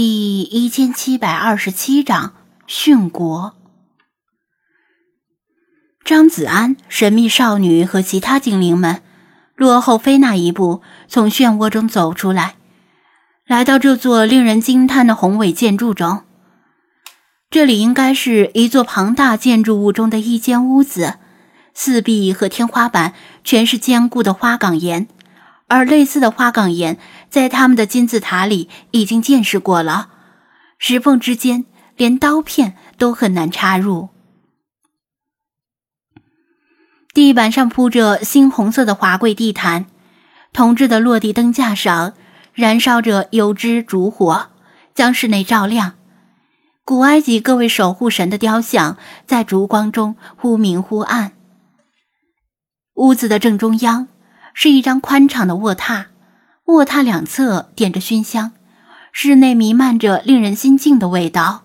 第一千七百二十七章殉国。张子安、神秘少女和其他精灵们落后菲娜一步，从漩涡中走出来，来到这座令人惊叹的宏伟建筑中。这里应该是一座庞大建筑物中的一间屋子，四壁和天花板全是坚固的花岗岩。而类似的花岗岩，在他们的金字塔里已经见识过了，石缝之间连刀片都很难插入。地板上铺着猩红色的华贵地毯，铜制的落地灯架上燃烧着油脂烛火，将室内照亮。古埃及各位守护神的雕像在烛光中忽明忽暗。屋子的正中央。是一张宽敞的卧榻，卧榻两侧点着熏香，室内弥漫着令人心静的味道。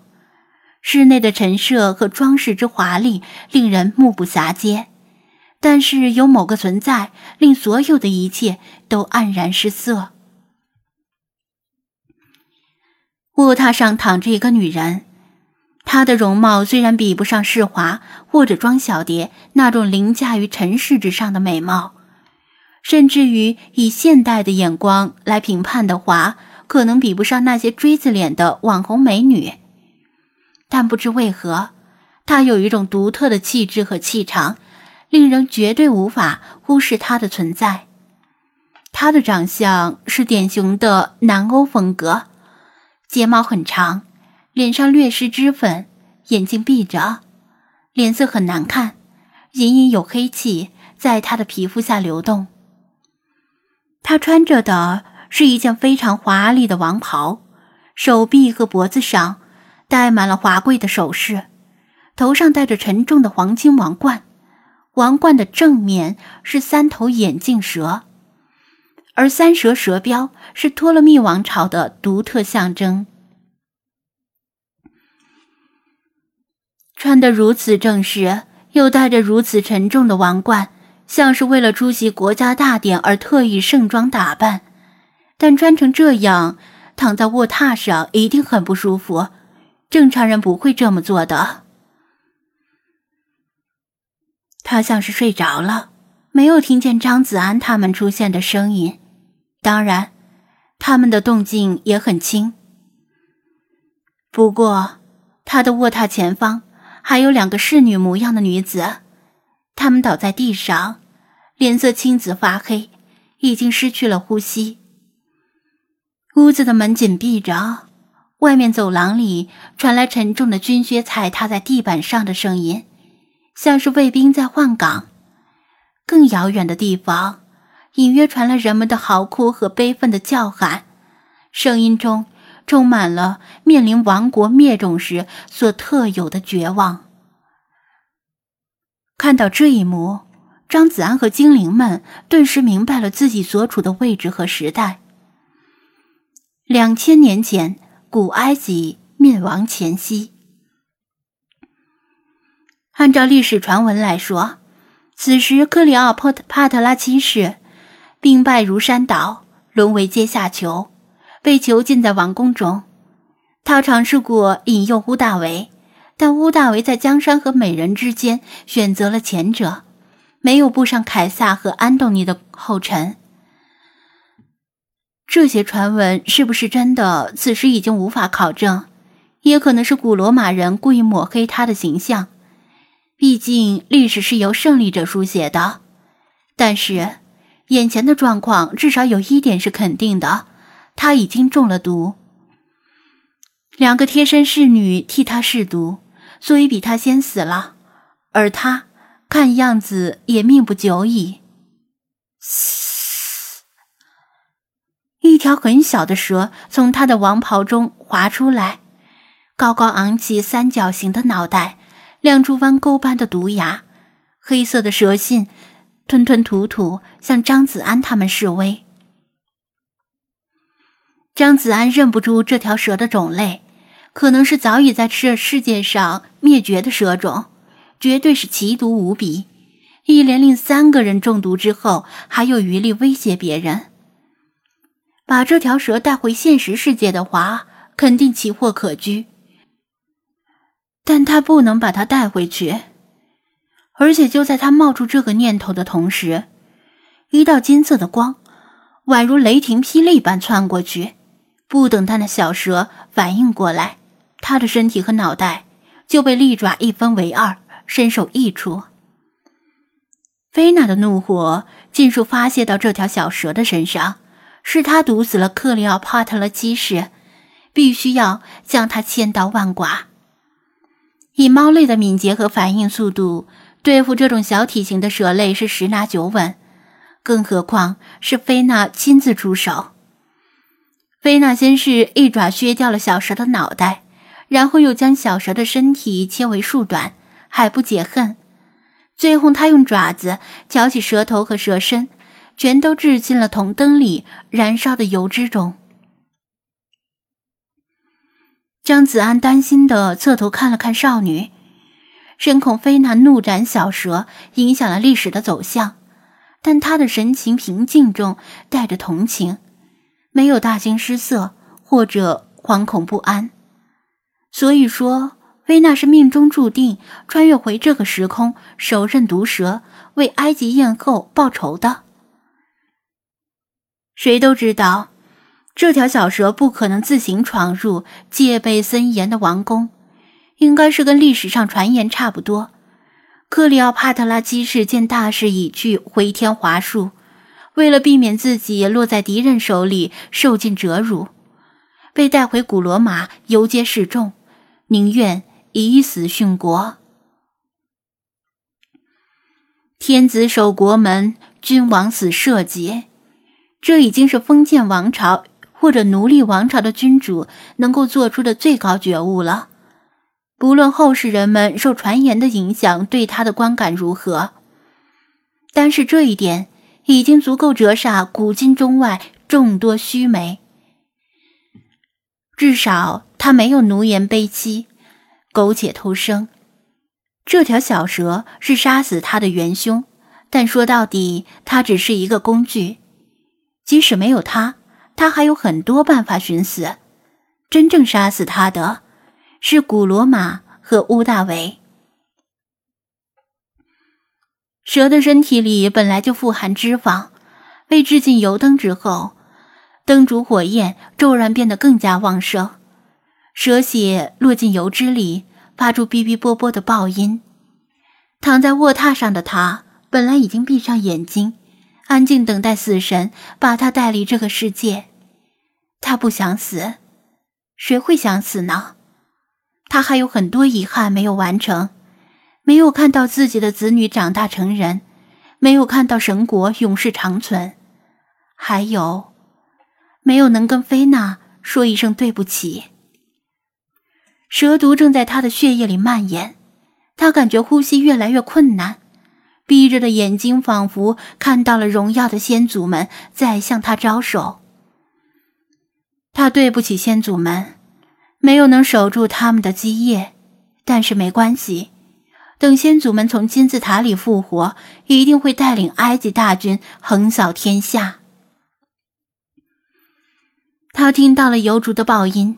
室内的陈设和装饰之华丽，令人目不暇接。但是有某个存在，令所有的一切都黯然失色。卧榻上躺着一个女人，她的容貌虽然比不上世华或者庄小蝶那种凌驾于尘世之上的美貌。甚至于以现代的眼光来评判的话，可能比不上那些锥子脸的网红美女。但不知为何，她有一种独特的气质和气场，令人绝对无法忽视她的存在。她的长相是典型的南欧风格，睫毛很长，脸上略施脂粉，眼睛闭着，脸色很难看，隐隐有黑气在她的皮肤下流动。他穿着的是一件非常华丽的王袍，手臂和脖子上戴满了华贵的首饰，头上戴着沉重的黄金王冠，王冠的正面是三头眼镜蛇，而三蛇蛇标是托勒密王朝的独特象征。穿得如此正式，又戴着如此沉重的王冠。像是为了出席国家大典而特意盛装打扮，但穿成这样躺在卧榻上一定很不舒服，正常人不会这么做的。他像是睡着了，没有听见张子安他们出现的声音，当然，他们的动静也很轻。不过，他的卧榻前方还有两个侍女模样的女子。他们倒在地上，脸色青紫发黑，已经失去了呼吸。屋子的门紧闭着，外面走廊里传来沉重的军靴踩踏在地板上的声音，像是卫兵在换岗。更遥远的地方，隐约传来人们的嚎哭和悲愤的叫喊，声音中充满了面临亡国灭种时所特有的绝望。看到这一幕，张子安和精灵们顿时明白了自己所处的位置和时代。两千年前，古埃及灭亡前夕。按照历史传闻来说，此时克里奥波帕特拉七世兵败如山倒，沦为阶下囚，被囚禁在王宫中。他尝试过引诱乌大维。但乌大维在江山和美人之间选择了前者，没有步上凯撒和安东尼的后尘。这些传闻是不是真的？此时已经无法考证，也可能是古罗马人故意抹黑他的形象。毕竟历史是由胜利者书写的。但是眼前的状况至少有一点是肯定的：他已经中了毒。两个贴身侍女替他试毒。所以比他先死了，而他看样子也命不久矣。嘶！一条很小的蛇从他的王袍中滑出来，高高昂起三角形的脑袋，亮出弯钩般的毒牙，黑色的蛇信吞吞吐吐向张子安他们示威。张子安认不出这条蛇的种类。可能是早已在这世界上灭绝的蛇种，绝对是奇毒无比。一连令三个人中毒之后，还有余力威胁别人。把这条蛇带回现实世界的话，肯定奇货可居。但他不能把它带回去，而且就在他冒出这个念头的同时，一道金色的光，宛如雷霆霹雳般窜过去。不等他那小蛇反应过来，他的身体和脑袋就被利爪一分为二，身首异处。菲娜的怒火尽数发泄到这条小蛇的身上，是他毒死了克里奥帕特拉七世，必须要将他千刀万剐。以猫类的敏捷和反应速度，对付这种小体型的蛇类是十拿九稳，更何况是菲娜亲自出手。菲娜先是一爪削掉了小蛇的脑袋，然后又将小蛇的身体切为数段，还不解恨。最后，他用爪子挑起蛇头和蛇身，全都掷进了铜灯里燃烧的油脂中。张子安担心的侧头看了看少女，深恐菲娜怒斩小蛇影响了历史的走向，但他的神情平静中带着同情。没有大惊失色或者惶恐不安，所以说，薇娜是命中注定穿越回这个时空，手刃毒蛇，为埃及艳后报仇的。谁都知道，这条小蛇不可能自行闯入戒备森严的王宫，应该是跟历史上传言差不多。克里奥帕特拉七世见大势已去，回天乏术。为了避免自己落在敌人手里受尽折辱，被带回古罗马游街示众，宁愿以死殉国。天子守国门，君王死社稷，这已经是封建王朝或者奴隶王朝的君主能够做出的最高觉悟了。不论后世人们受传言的影响对他的观感如何，但是这一点。已经足够折煞古今中外众多须眉。至少他没有奴颜卑膝、苟且偷生。这条小蛇是杀死他的元凶，但说到底，它只是一个工具。即使没有它，他还有很多办法寻死。真正杀死他的，是古罗马和乌大维。蛇的身体里本来就富含脂肪，被置进油灯之后，灯烛火焰骤然变得更加旺盛。蛇血落进油脂里，发出哔哔啵啵的爆音。躺在卧榻上的他，本来已经闭上眼睛，安静等待死神把他带离这个世界。他不想死，谁会想死呢？他还有很多遗憾没有完成。没有看到自己的子女长大成人，没有看到神国永世长存，还有，没有能跟菲娜说一声对不起。蛇毒正在他的血液里蔓延，他感觉呼吸越来越困难，闭着的眼睛仿佛看到了荣耀的先祖们在向他招手。他对不起先祖们，没有能守住他们的基业，但是没关系。等先祖们从金字塔里复活，一定会带领埃及大军横扫天下。他听到了油烛的爆音，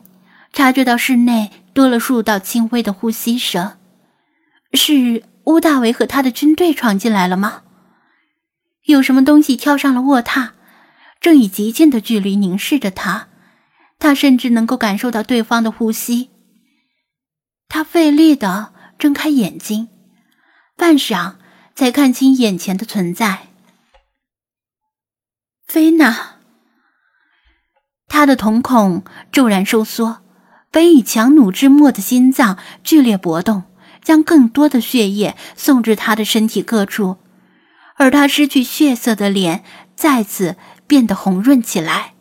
察觉到室内多了数道轻微的呼吸声。是乌大维和他的军队闯进来了吗？有什么东西跳上了卧榻，正以极近的距离凝视着他。他甚至能够感受到对方的呼吸。他费力的睁开眼睛。半晌，才看清眼前的存在。菲娜，他的瞳孔骤然收缩，本已强弩之末的心脏剧烈搏动，将更多的血液送至他的身体各处，而他失去血色的脸再次变得红润起来。